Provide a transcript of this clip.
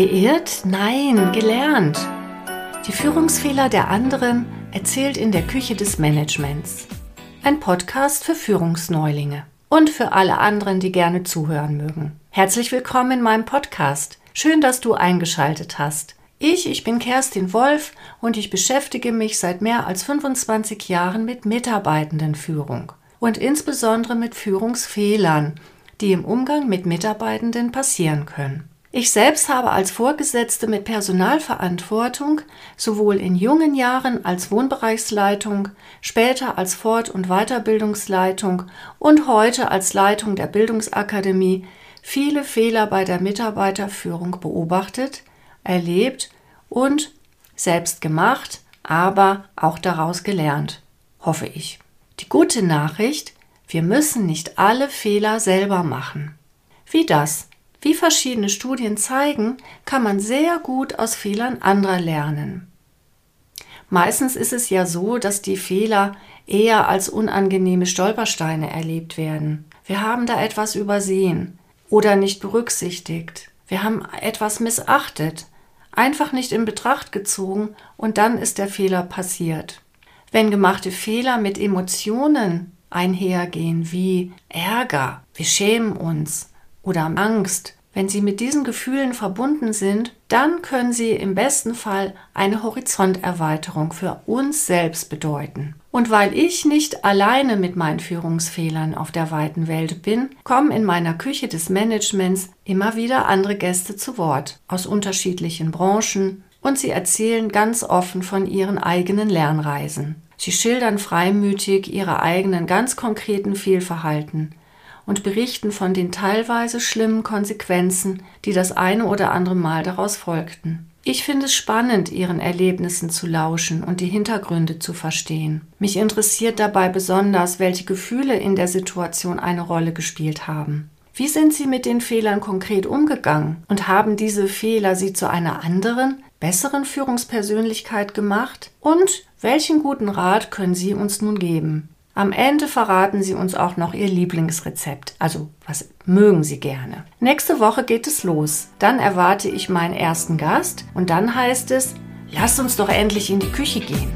Geirrt? Nein, gelernt. Die Führungsfehler der anderen erzählt in der Küche des Managements. Ein Podcast für Führungsneulinge und für alle anderen, die gerne zuhören mögen. Herzlich willkommen in meinem Podcast. Schön, dass du eingeschaltet hast. Ich, ich bin Kerstin Wolf und ich beschäftige mich seit mehr als 25 Jahren mit Mitarbeitendenführung und insbesondere mit Führungsfehlern, die im Umgang mit Mitarbeitenden passieren können. Ich selbst habe als Vorgesetzte mit Personalverantwortung sowohl in jungen Jahren als Wohnbereichsleitung, später als Fort- und Weiterbildungsleitung und heute als Leitung der Bildungsakademie viele Fehler bei der Mitarbeiterführung beobachtet, erlebt und selbst gemacht, aber auch daraus gelernt, hoffe ich. Die gute Nachricht, wir müssen nicht alle Fehler selber machen. Wie das? Wie verschiedene Studien zeigen, kann man sehr gut aus Fehlern anderer lernen. Meistens ist es ja so, dass die Fehler eher als unangenehme Stolpersteine erlebt werden. Wir haben da etwas übersehen oder nicht berücksichtigt. Wir haben etwas missachtet, einfach nicht in Betracht gezogen und dann ist der Fehler passiert. Wenn gemachte Fehler mit Emotionen einhergehen wie Ärger, wir schämen uns oder Angst, wenn sie mit diesen Gefühlen verbunden sind, dann können sie im besten Fall eine Horizonterweiterung für uns selbst bedeuten. Und weil ich nicht alleine mit meinen Führungsfehlern auf der weiten Welt bin, kommen in meiner Küche des Managements immer wieder andere Gäste zu Wort aus unterschiedlichen Branchen und sie erzählen ganz offen von ihren eigenen Lernreisen. Sie schildern freimütig ihre eigenen ganz konkreten Fehlverhalten und berichten von den teilweise schlimmen Konsequenzen, die das eine oder andere Mal daraus folgten. Ich finde es spannend, ihren Erlebnissen zu lauschen und die Hintergründe zu verstehen. Mich interessiert dabei besonders, welche Gefühle in der Situation eine Rolle gespielt haben. Wie sind Sie mit den Fehlern konkret umgegangen und haben diese Fehler Sie zu einer anderen, besseren Führungspersönlichkeit gemacht? Und welchen guten Rat können Sie uns nun geben? Am Ende verraten Sie uns auch noch Ihr Lieblingsrezept. Also, was mögen Sie gerne? Nächste Woche geht es los. Dann erwarte ich meinen ersten Gast und dann heißt es, lasst uns doch endlich in die Küche gehen.